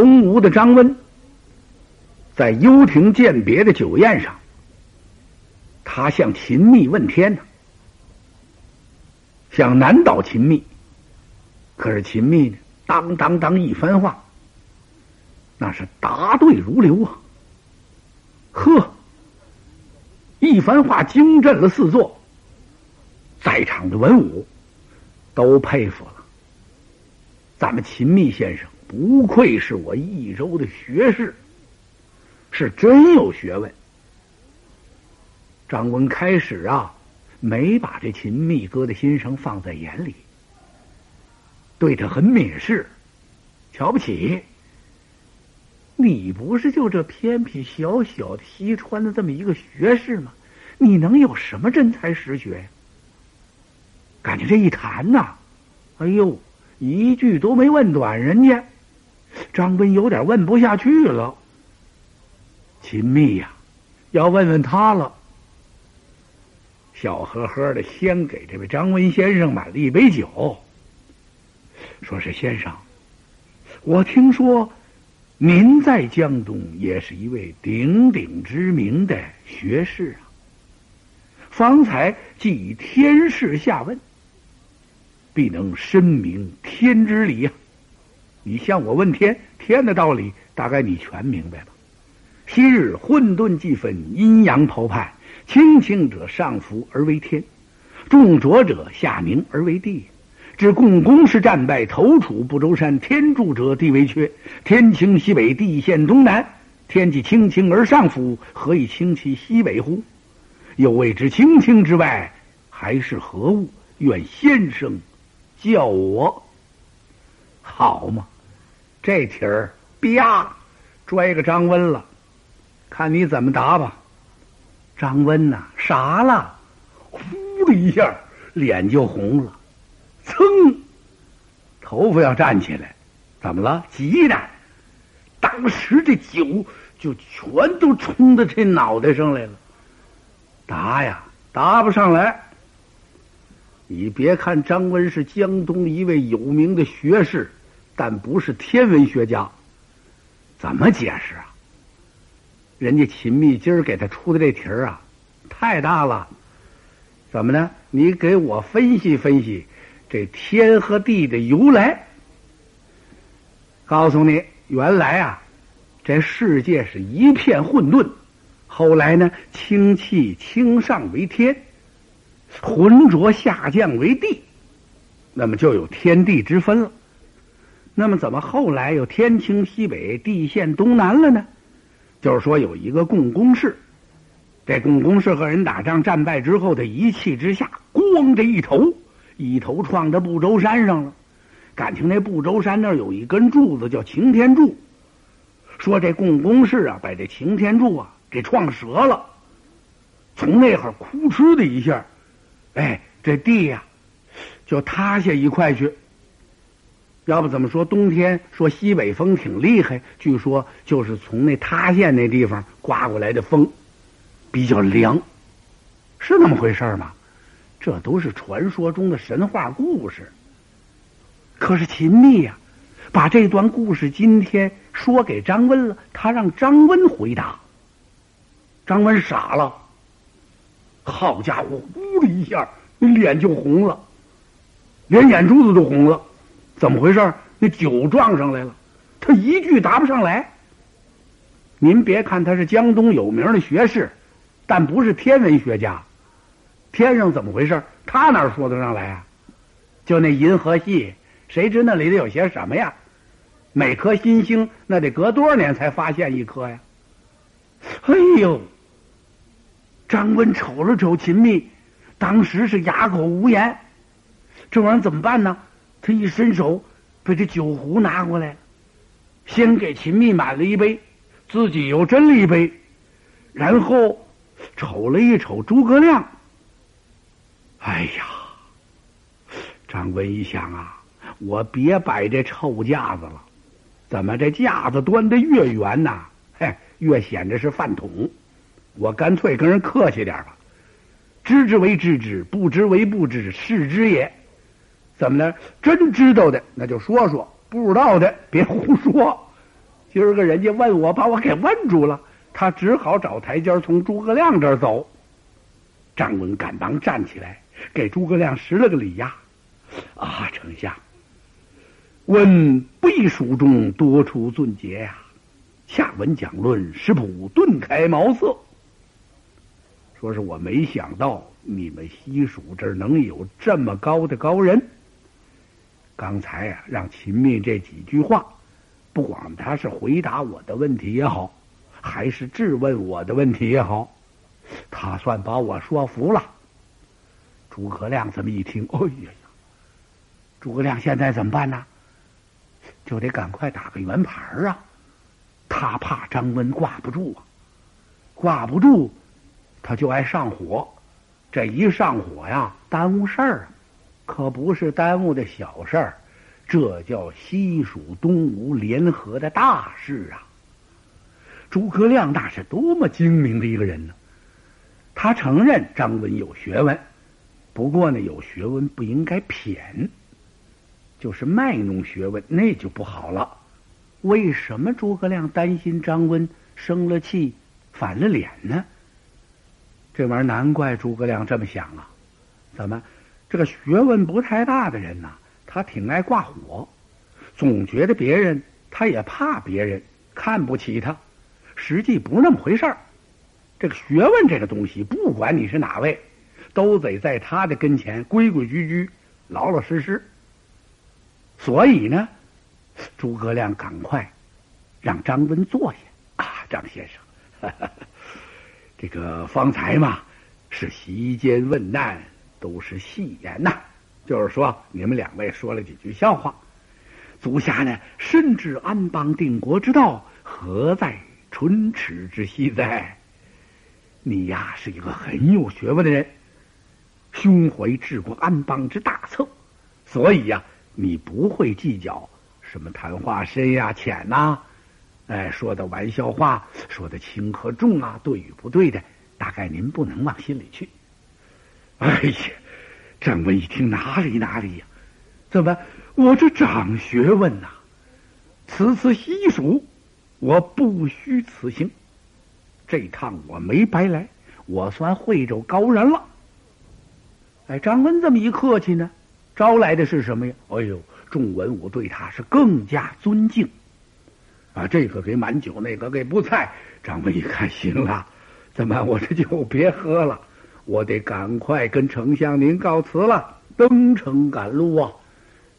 东吴的张温，在幽亭饯别的酒宴上，他向秦密问天呢，想难倒秦密。可是秦密呢，当当当一番话，那是答对如流啊！呵，一番话惊震了四座，在场的文武都佩服了。咱们秦密先生不愧是我益州的学士，是真有学问。张文开始啊，没把这秦密哥的心声，放在眼里，对他很蔑视，瞧不起。你不是就这偏僻小小的西川的这么一个学士吗？你能有什么真才实学呀？感觉这一谈呐，哎呦！一句都没问短，人家张温有点问不下去了。秦密呀，要问问他了。笑呵呵的，先给这位张温先生买了一杯酒，说是先生，我听说您在江东也是一位鼎鼎知名的学士啊。方才即以天事下问。必能深明天之理呀！你向我问天，天的道理大概你全明白吧？昔日混沌既分，阴阳剖判，轻轻者上浮而为天，重浊者下明而为地。至共工氏战败，投楚不周山，天助者地为缺，天倾西北，地陷东南。天既清清而上浮，何以清其西北乎？又谓之清清之外，还是何物？愿先生。叫我好吗？这题儿啪拽个张温了，看你怎么答吧。张温呐，傻了，呼的一下，脸就红了，噌，头发要站起来，怎么了？急的，当时这酒就全都冲到这脑袋上来了。答呀，答不上来。你别看张温是江东一位有名的学士，但不是天文学家。怎么解释啊？人家秦密今儿给他出的这题儿啊，太大了。怎么呢？你给我分析分析这天和地的由来。告诉你，原来啊，这世界是一片混沌，后来呢，氢气清上为天。浑浊下降为地，那么就有天地之分了。那么怎么后来又天清西北，地陷东南了呢？就是说有一个共工氏，这共工氏和人打仗战败之后，他一气之下，咣这一头，一头撞到不周山上了。感情那不周山那儿有一根柱子叫擎天柱，说这共工氏啊，把这擎天柱啊给撞折了，从那会儿哭哧的一下。哎，这地呀，就塌下一块去。要不怎么说冬天说西北风挺厉害？据说就是从那塌陷那地方刮过来的风，比较凉，是那么回事吗？这都是传说中的神话故事。可是秦密呀，把这段故事今天说给张温了，他让张温回答。张温傻了。好家伙！呼的一下，脸就红了，连眼珠子都红了。怎么回事？那酒撞上来了，他一句答不上来。您别看他是江东有名的学士，但不是天文学家。天上怎么回事？他哪说得上来啊？就那银河系，谁知那里头有些什么呀？每颗新星那得隔多少年才发现一颗呀？哎呦！张温瞅了瞅秦密，当时是哑口无言。这玩意儿怎么办呢？他一伸手，把这酒壶拿过来，先给秦密满了一杯，自己又斟了一杯，然后瞅了一瞅诸葛亮。哎呀，张温一想啊，我别摆这臭架子了。怎么这架子端的越圆呐？嘿，越显得是饭桶。我干脆跟人客气点吧，知之为知之，不知为不知，是知也。怎么呢？真知道的那就说说，不知道的别胡说。今儿个人家问我，把我给问住了，他只好找台阶从诸葛亮这儿走。张文赶忙站起来，给诸葛亮施了个礼呀。啊，丞相，闻背书中多出俊杰呀，下文讲论，食谱顿开茅塞。说是我没想到你们西蜀这儿能有这么高的高人。刚才呀，让秦密这几句话，不管他是回答我的问题也好，还是质问我的问题也好，他算把我说服了。诸葛亮这么一听，哎呀呀！诸葛亮现在怎么办呢？就得赶快打个圆盘啊！他怕张温挂不住啊，挂不住。他就爱上火，这一上火呀，耽误事儿啊，可不是耽误的小事儿，这叫西蜀东吴联合的大事啊！诸葛亮那是多么精明的一个人呢！他承认张文有学问，不过呢，有学问不应该偏，就是卖弄学问，那就不好了。为什么诸葛亮担心张温生了气、反了脸呢？这玩意儿难怪诸葛亮这么想啊！怎么，这个学问不太大的人呐，他挺爱挂火，总觉得别人他也怕别人看不起他，实际不是那么回事儿。这个学问这个东西，不管你是哪位，都得在他的跟前规规矩矩、老老实实。所以呢，诸葛亮赶快让张温坐下啊，张先生。这个方才嘛，是席间问难，都是戏言呐。就是说，你们两位说了几句笑话。足下呢，深知安邦定国之道，何在唇齿之息哉？你呀，是一个很有学问的人，胸怀治国安邦之大策，所以呀，你不会计较什么谈话深呀、浅呐。哎，说的玩笑话，说的轻和重啊，对与不对的，大概您不能往心里去。哎呀，张文一听哪里哪里呀？怎么我这长学问呐？此次西蜀，我不虚此行。这趟我没白来，我算会着高人了。哎，张文这么一客气呢，招来的是什么呀？哎呦，众文武对他是更加尊敬。啊，这个给满酒，那个给不菜。张文一看，行了，怎么我这酒别喝了，我得赶快跟丞相您告辞了，登城赶路啊！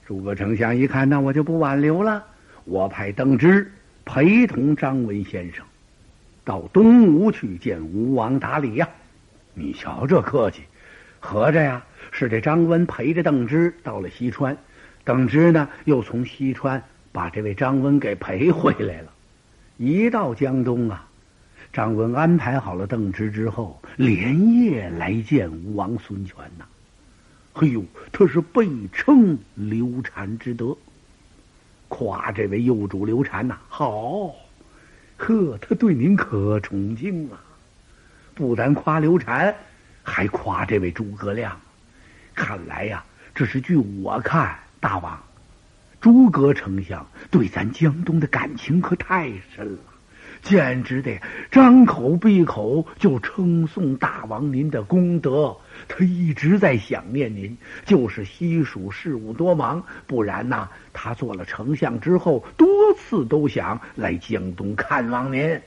诸葛丞相一看，那我就不挽留了，我派邓芝陪同张文先生到东吴去见吴王打理呀。你瞧这客气，合着呀是这张温陪着邓芝到了西川，邓芝呢又从西川。把这位张温给陪回来了。一到江东啊，张温安排好了邓芝之后，连夜来见吴王孙权呐。嘿呦，他是倍称刘禅之德，夸这位幼主刘禅呐好，呵，他对您可崇敬了。不但夸刘禅，还夸这位诸葛亮。看来呀，这是据我看，大王。诸葛丞相对咱江东的感情可太深了，简直的张口闭口就称颂大王您的功德。他一直在想念您，就是西蜀事务多忙，不然呐，他做了丞相之后，多次都想来江东看望您。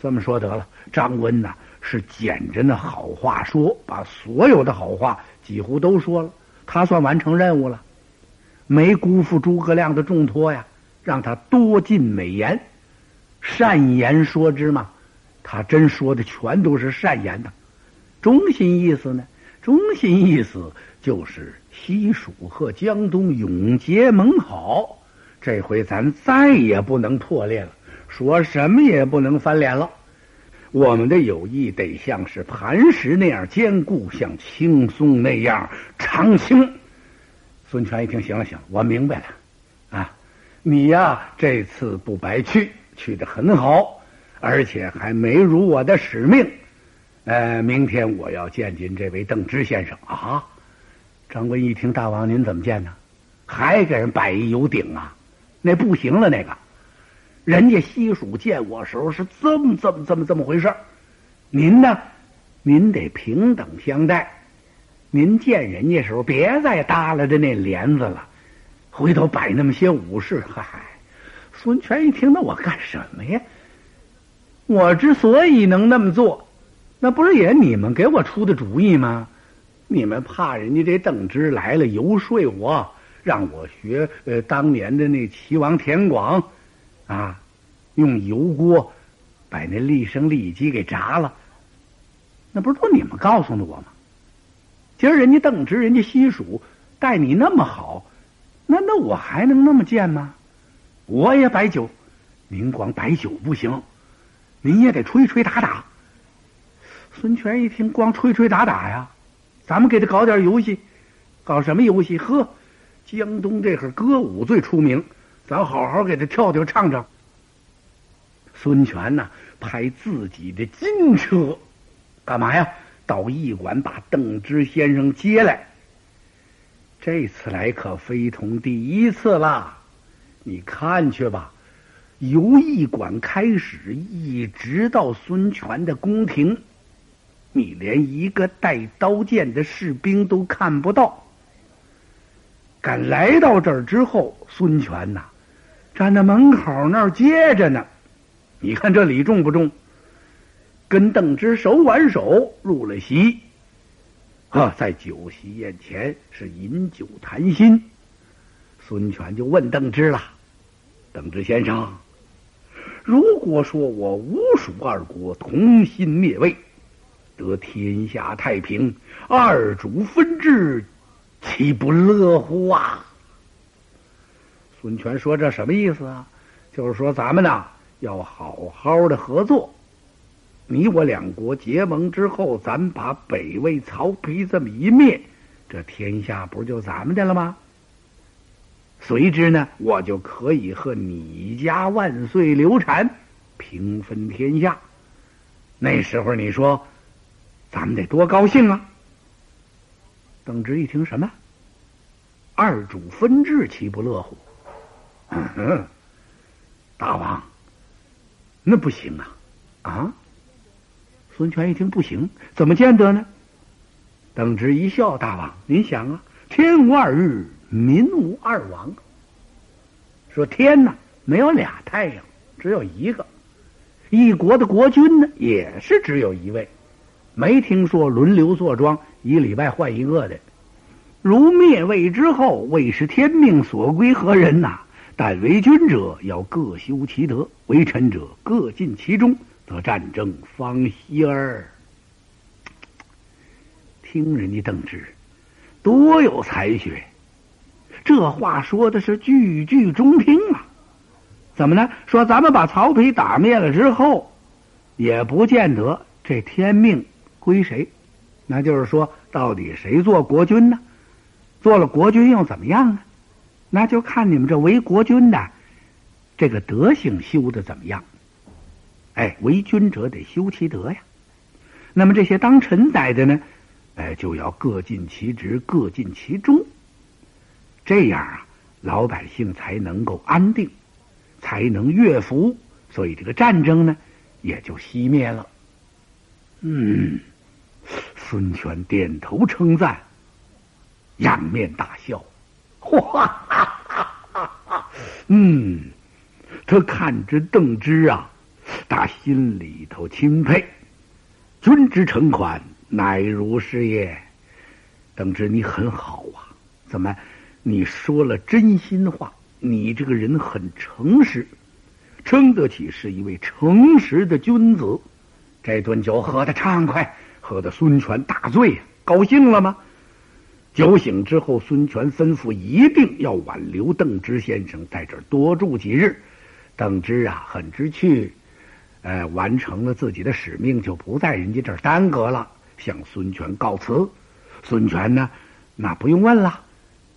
这么说得了，张温呐是捡着那好话说，把所有的好话几乎都说了，他算完成任务了。没辜负诸葛亮的重托呀，让他多进美言，善言说之嘛。他真说的全都是善言的，中心意思呢？中心意思就是西蜀和江东永结盟好，这回咱再也不能破裂了，说什么也不能翻脸了。我们的友谊得像是磐石那样坚固，像青松那样长青。孙权一听，行了行了，我明白了，啊，你呀这次不白去，去的很好，而且还没辱我的使命。呃，明天我要见见这位邓芝先生啊。张温一听，大王您怎么见呢？还给人摆一油顶啊？那不行了，那个人家西蜀见我时候是这么这么这么这么回事您呢，您得平等相待。您见人家时候，别再耷拉着那帘子了，回头摆那么些武士。嗨，孙权一听，那我干什么呀？我之所以能那么做，那不是也你们给我出的主意吗？你们怕人家这邓芝来了游说我，让我学呃当年的那齐王田广，啊，用油锅把那立生立鸡给炸了，那不是都你们告诉的我吗？今儿人家邓芝，人家西蜀待你那么好，那那我还能那么贱吗？我也摆酒，您光摆酒不行，您也得吹吹打打。孙权一听，光吹吹打打呀。咱们给他搞点游戏，搞什么游戏？呵，江东这会儿歌舞最出名，咱好好给他跳跳唱唱。孙权呢，派自己的金车，干嘛呀？到驿馆把邓芝先生接来。这次来可非同第一次了，你看去吧，由驿馆开始，一直到孙权的宫廷。你连一个带刀剑的士兵都看不到。敢来到这儿之后，孙权呐，站在门口那儿接着呢。你看这礼重不重？跟邓芝手挽手入了席，啊，在酒席宴前是饮酒谈心。孙权就问邓芝了：“邓芝先生，如果说我吴蜀二国同心灭魏。”得天下太平，二主分治，岂不乐乎啊？孙权说：“这什么意思啊？就是说咱们呐要好好的合作。你我两国结盟之后，咱把北魏曹丕这么一灭，这天下不就咱们的了吗？随之呢，我就可以和你家万岁刘禅，平分天下。那时候你说。”咱们得多高兴啊！邓芝一听什么？二主分治，岂不乐乎？嗯，大王，那不行啊！啊！孙权一听不行，怎么见得呢？邓芝一笑：“大王，您想啊，天无二日，民无二王。说天呐，没有俩太阳，只有一个；一国的国君呢，也是只有一位。”没听说轮流坐庄，一礼拜换一个的。如灭魏之后，魏是天命所归何人呐？但为君者要各修其德，为臣者各尽其忠，则战争方息耳。听人家邓芝，多有才学，这话说的是句句中听啊。怎么呢？说咱们把曹丕打灭了之后，也不见得这天命。归谁？那就是说，到底谁做国君呢？做了国君又怎么样呢？那就看你们这为国君的这个德行修的怎么样。哎，为君者得修其德呀。那么这些当臣宰的呢？哎，就要各尽其职，各尽其忠。这样啊，老百姓才能够安定，才能乐福。所以这个战争呢，也就熄灭了。嗯。孙权点头称赞，仰面大笑，哈哈哈哈！嗯，他看着邓芝啊，打心里头钦佩。君之诚款，乃如是也。邓芝，你很好啊，怎么？你说了真心话，你这个人很诚实，称得起是一位诚实的君子。这顿酒喝的畅快。喝得孙权大醉，高兴了吗？酒醒之后，孙权吩咐一定要挽留邓芝先生在这儿多住几日。邓芝啊，很知趣，呃，完成了自己的使命，就不在人家这儿耽搁了，向孙权告辞。孙权呢，那不用问了，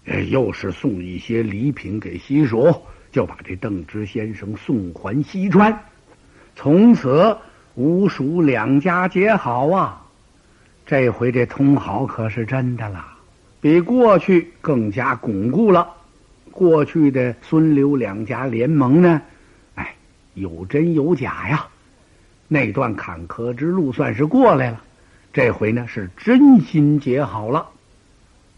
呃，又是送一些礼品给西蜀，就把这邓芝先生送还西川。从此，吴蜀两家结好啊。这回这通好可是真的了，比过去更加巩固了。过去的孙刘两家联盟呢，哎，有真有假呀。那段坎坷之路算是过来了，这回呢是真心结好了。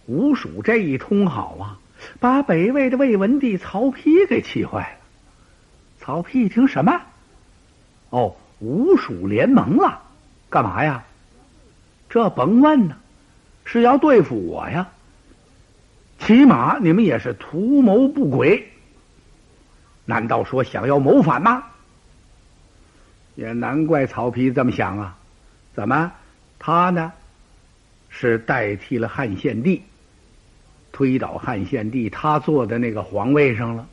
吴蜀这一通好啊，把北魏的魏文帝曹丕给气坏了。曹丕一听什么？哦，吴蜀联盟了，干嘛呀？这甭问呢，是要对付我呀。起码你们也是图谋不轨，难道说想要谋反吗？也难怪曹丕这么想啊！怎么，他呢是代替了汉献帝，推倒汉献帝，他坐在那个皇位上了，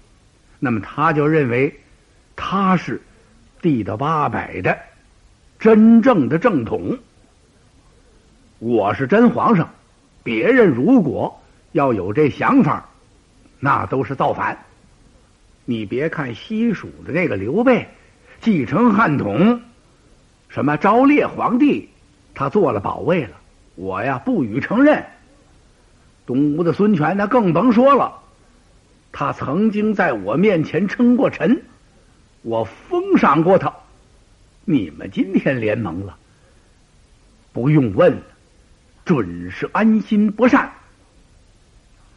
那么他就认为他是帝的八百的真正的正统，我是真皇上，别人如果。要有这想法，那都是造反。你别看西蜀的那个刘备继承汉统，什么昭烈皇帝，他做了保卫了，我呀不予承认。东吴的孙权那更甭说了，他曾经在我面前称过臣，我封赏过他。你们今天联盟了，不用问，准是安心不善。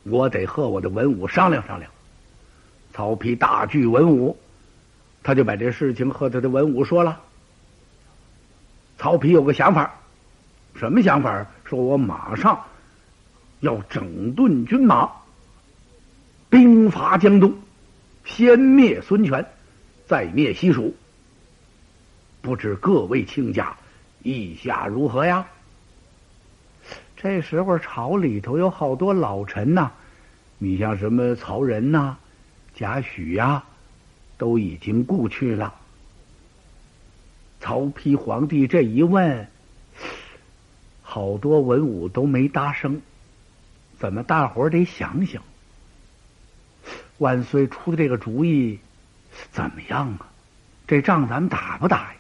我得和我的文武商量商量。曹丕大聚文武，他就把这事情和他的文武说了。曹丕有个想法，什么想法？说我马上要整顿军马，兵伐江东，先灭孙权，再灭西蜀。不知各位卿家意下如何呀？这时候朝里头有好多老臣呐，你像什么曹仁呐、贾诩呀，都已经故去了。曹丕皇帝这一问，好多文武都没答声。怎么大伙得想想？万岁出的这个主意怎么样啊？这仗咱们打不打呀？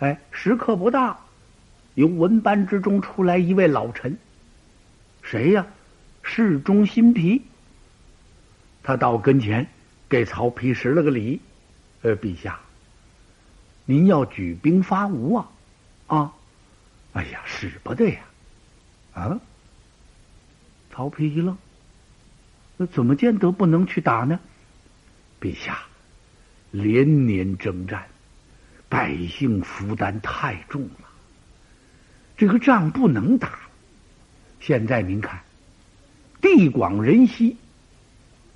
哎，时刻不大。由文班之中出来一位老臣，谁呀？侍中辛毗。他到跟前给曹丕施了个礼：“呃，陛下，您要举兵伐吴啊？啊？哎呀，使不得呀！啊？”曹丕一愣：“那怎么见得不能去打呢？”陛下，连年征战，百姓负担太重了。这个仗不能打。现在您看，地广人稀，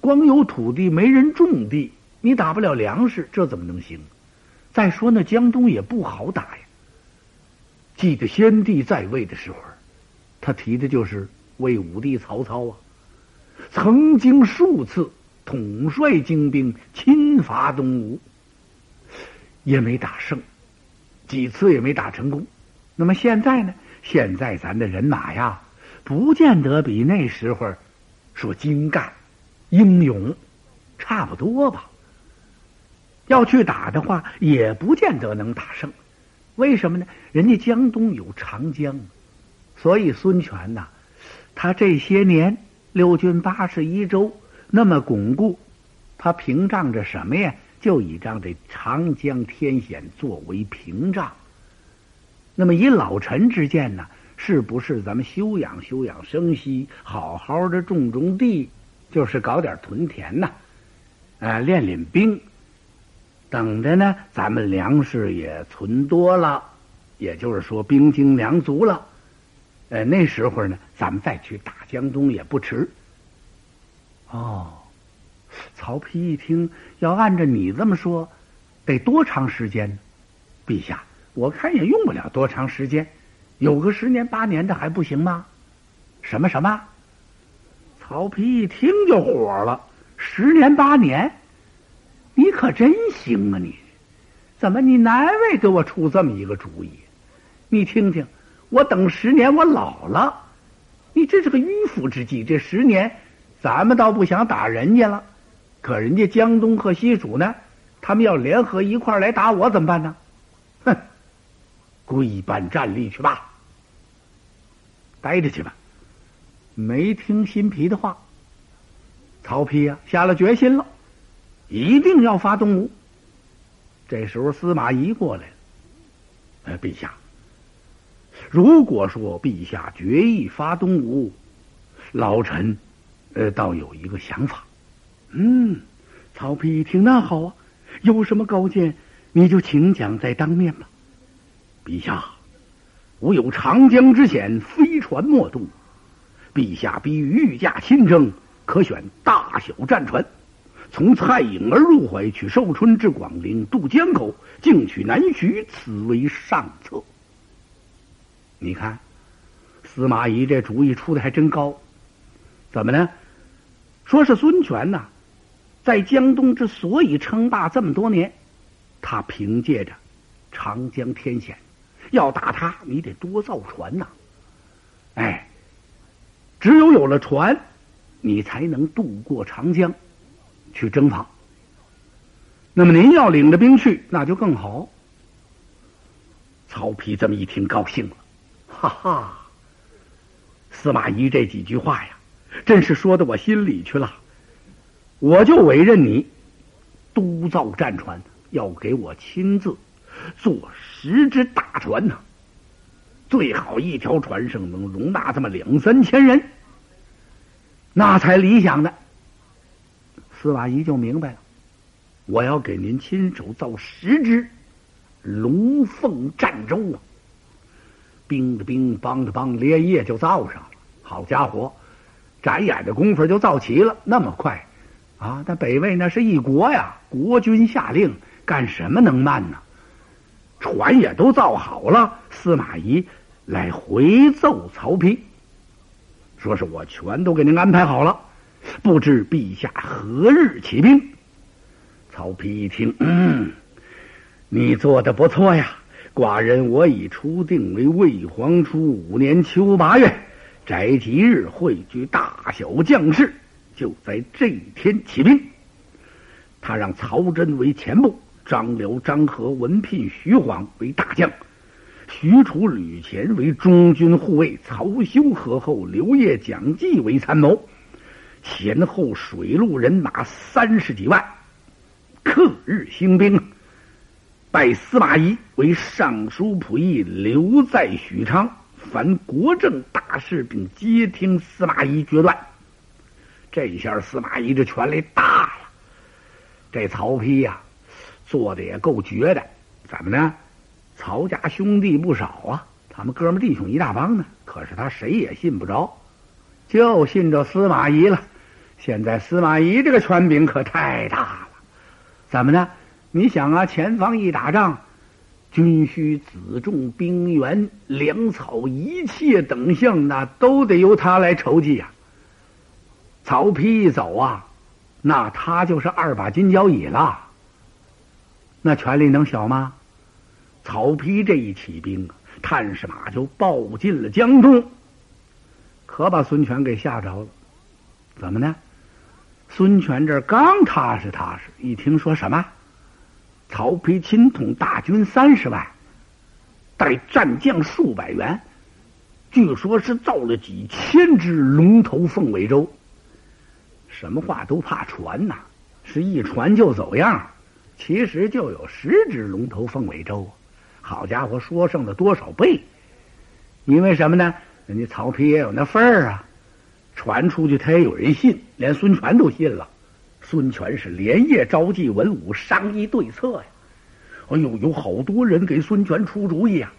光有土地没人种地，你打不了粮食，这怎么能行？再说那江东也不好打呀。记得先帝在位的时候，他提的就是魏武帝曹操啊，曾经数次统帅精兵侵伐东吴，也没打胜，几次也没打成功。那么现在呢？现在咱的人马呀，不见得比那时候说精干、英勇差不多吧。要去打的话，也不见得能打胜。为什么呢？人家江东有长江，所以孙权呐，他这些年六军八十一州那么巩固，他屏障着什么呀？就倚仗这长江天险作为屏障。那么以老臣之见呢，是不是咱们休养休养生息，好好的种种地，就是搞点屯田呐，呃，练练兵，等着呢，咱们粮食也存多了，也就是说兵精粮足了，呃，那时候呢，咱们再去打江东也不迟。哦，曹丕一听，要按照你这么说，得多长时间呢？陛下。我看也用不了多长时间，有个十年八年的还不行吗？什么什么？曹丕一听就火了，十年八年，你可真行啊！你怎么你难为给我出这么一个主意？你听听，我等十年我老了，你这是个迂腐之计。这十年，咱们倒不想打人家了，可人家江东和西蜀呢，他们要联合一块来打我，怎么办呢？哼！跪办战立去吧，待着去吧。没听新皮的话，曹丕呀下了决心了，一定要发东吴。这时候司马懿过来了，呃，陛下，如果说陛下决意发东吴，老臣呃倒有一个想法。嗯，曹丕一听，那好啊，有什么高见，你就请讲在当面吧。陛下，吾有长江之险，飞船莫渡。陛下必御驾亲征，可选大小战船，从蔡颖而入淮，取寿春至广陵，渡江口，径取南徐，此为上策。你看，司马懿这主意出的还真高。怎么呢？说是孙权呐，在江东之所以称霸这么多年，他凭借着长江天险。要打他，你得多造船呐！哎。只有有了船，你才能渡过长江去征伐。那么您要领着兵去，那就更好。曹丕这么一听，高兴了，哈哈！司马懿这几句话呀，真是说到我心里去了。我就委任你督造战船，要给我亲自做十只大船呢。最好一条船上能容纳这么两三千人，那才理想的。司马懿就明白了，我要给您亲手造十只龙凤战舟啊！兵的兵，帮的帮，连夜就造上了。好家伙，眨眼的功夫就造齐了，那么快啊！那北魏那是一国呀，国君下令，干什么能慢呢？船也都造好了，司马懿。来回奏曹丕，说是我全都给您安排好了，不知陛下何日起兵？曹丕一听，嗯，你做的不错呀，寡人我已初定为魏皇初五年秋八月，宅吉日汇聚大小将士，就在这一天起兵。他让曹真为前部，张辽、张合、文聘、徐晃为大将。许褚、吕虔为中军护卫，曹休、何后、刘烨、蒋济为参谋，前后水陆人马三十几万，克日兴兵。拜司马懿为尚书仆役，留在许昌，凡国政大事，并接听司马懿决断。这一下司马懿这权力大了。这曹丕呀，做的也够绝的，怎么呢？曹家兄弟不少啊，他们哥们弟兄一大帮呢。可是他谁也信不着，就信着司马懿了。现在司马懿这个权柄可太大了。怎么呢？你想啊，前方一打仗，军需、辎重、兵员、粮草，一切等项，那都得由他来筹集呀。曹丕一走啊，那他就是二把金交椅了。那权力能小吗？曹丕这一起兵啊，探视马就报进了江东，可把孙权给吓着了。怎么呢？孙权这刚踏实踏实，一听说什么，曹丕亲统大军三十万，带战将数百员，据说是造了几千只龙头凤尾舟。什么话都怕传呐，是一传就走样。其实就有十只龙头凤尾舟。好家伙，说剩了多少倍？因为什么呢？人家曹丕也有那份儿啊，传出去他也有人信，连孙权都信了。孙权是连夜召集文武商议对策呀。哎呦，有好多人给孙权出主意啊，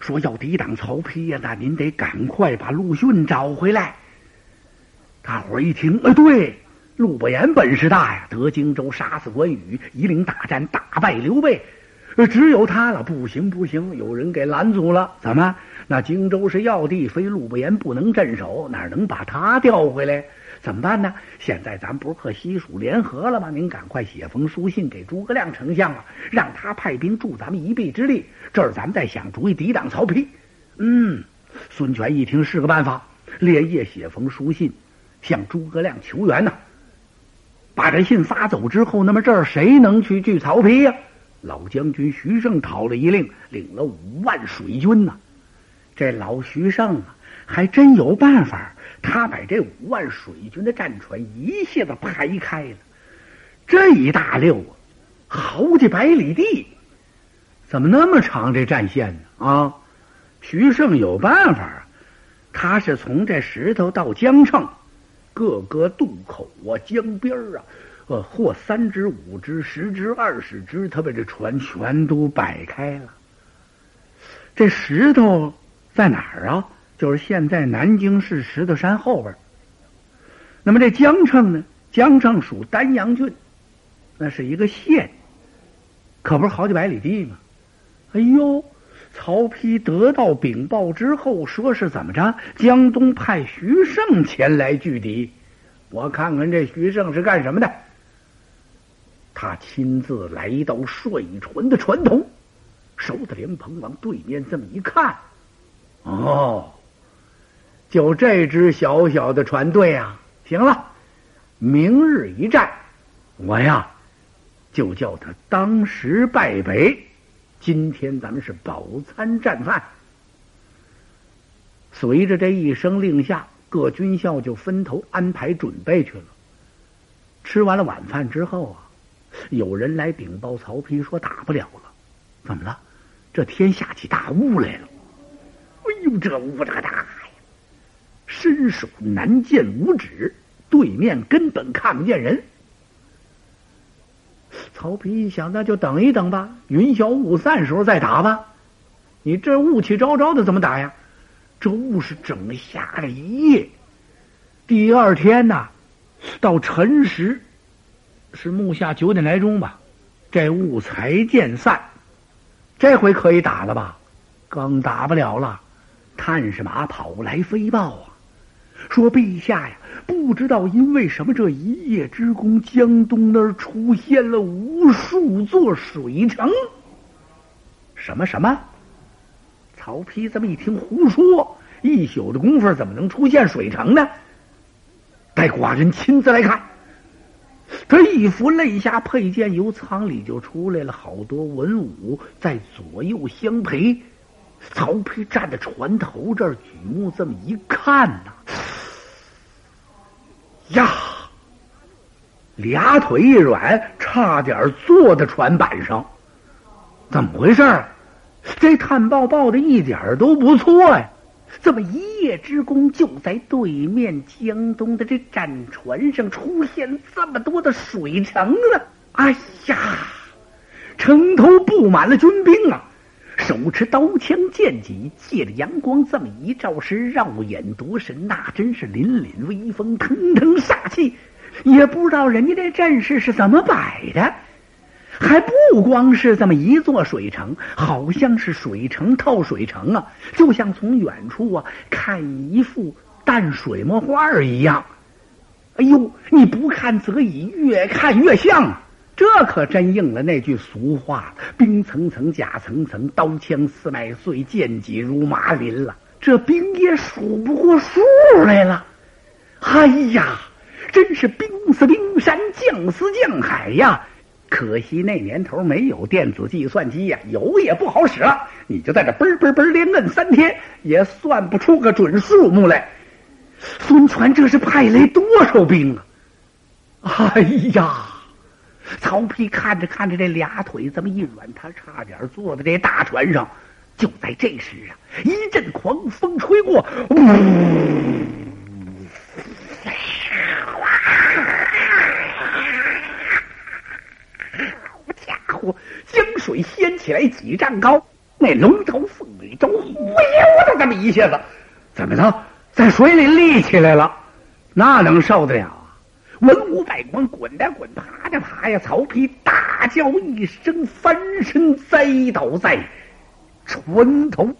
说要抵挡曹丕呀，那您得赶快把陆逊找回来。大伙儿一听，哎，对，陆伯言本事大呀，得荆州，杀死关羽，一领大战，打败刘备。呃只有他了，不行不行，有人给拦阻了。怎么？那荆州是要地，非陆伯言不能镇守，哪能把他调回来？怎么办呢？现在咱不是和西蜀联合了吗？您赶快写封书信给诸葛亮丞相啊，让他派兵助咱们一臂之力。这儿咱们再想主意抵挡曹丕。嗯，孙权一听是个办法，连夜写封书信向诸葛亮求援呐。把这信发走之后，那么这儿谁能去拒曹丕呀？老将军徐盛讨了一令，领了五万水军呢。这老徐盛啊，还真有办法。他把这五万水军的战船一下子排开了，这一大溜啊，好几百里地怎么那么长这战线呢？啊，徐盛有办法，他是从这石头到江城各个渡口啊、江边啊，呃，或三只、五只、十只、二十只，他把这船全都摆开了。这石头在哪儿啊？就是现在南京市石头山后边。那么这江城呢？江城属丹阳郡，那是一个县，可不是好几百里地吗？哎呦，曹丕得到禀报之后，说是怎么着？江东派徐盛前来拒敌。我看看这徐盛是干什么的？他亲自来到水船的船头。手的莲蓬往对面这么一看，哦，就这支小小的船队啊！行了，明日一战，我呀就叫他当时败北。今天咱们是饱餐战饭。随着这一声令下，各军校就分头安排准备去了。吃完了晚饭之后啊，有人来禀报曹丕说打不了了，怎么了？这天下起大雾来了！哎呦，这雾这个大呀，伸手难见五指，对面根本看不见人。曹丕一想，那就等一等吧，云消雾散时候再打吧。你这雾气昭昭的，怎么打呀？这雾是整下了一夜，第二天呐，到辰时是暮下九点来钟吧，这雾才渐散。这回可以打了吧？更打不了了。探视马跑来飞报啊，说陛下呀，不知道因为什么，这一夜之功，江东那儿出现了无数座水城。什么什么？曹丕这么一听，胡说！一宿的功夫，怎么能出现水城呢？待寡人亲自来看。他一扶肋下佩剑，由舱里就出来了好多文武，在左右相陪。曹丕站在船头这儿，举目这么一看呐，呀，俩腿一软，差点坐在船板上。怎么回事？这探报报的一点都不错呀！这么一夜之功，就在对面江东的这战船上出现这么多的水城了。哎呀，城头布满了军兵啊，手持刀枪剑戟，借着阳光这么一照，是绕眼夺神，那真是凛凛威风，腾腾煞气。也不知道人家这阵势是怎么摆的。还不光是这么一座水城，好像是水城套水城啊，就像从远处啊看一幅淡水墨画一样。哎呦，你不看则已，越看越像啊！这可真应了那句俗话：兵层层，甲层层，刀枪似麦穗，剑戟如麻林了。这兵也数不过数来了。哎呀，真是冰似冰山，将似将海呀！可惜那年头没有电子计算机呀，有也不好使了。你就在这嘣嘣嘣连摁三天，也算不出个准数目来。孙权这是派来多少兵啊？哎呀！曹丕看着看着，这俩腿这么一软，他差点坐在这大船上。就在这时啊，一阵狂风吹过，呜！好家伙江水掀起来几丈高，那龙头凤尾都忽悠的这么一下子，怎么着，在水里立起来了？那能受得了？文武百官滚的滚，爬的爬呀！曹丕大叫一声，翻身栽倒在船头。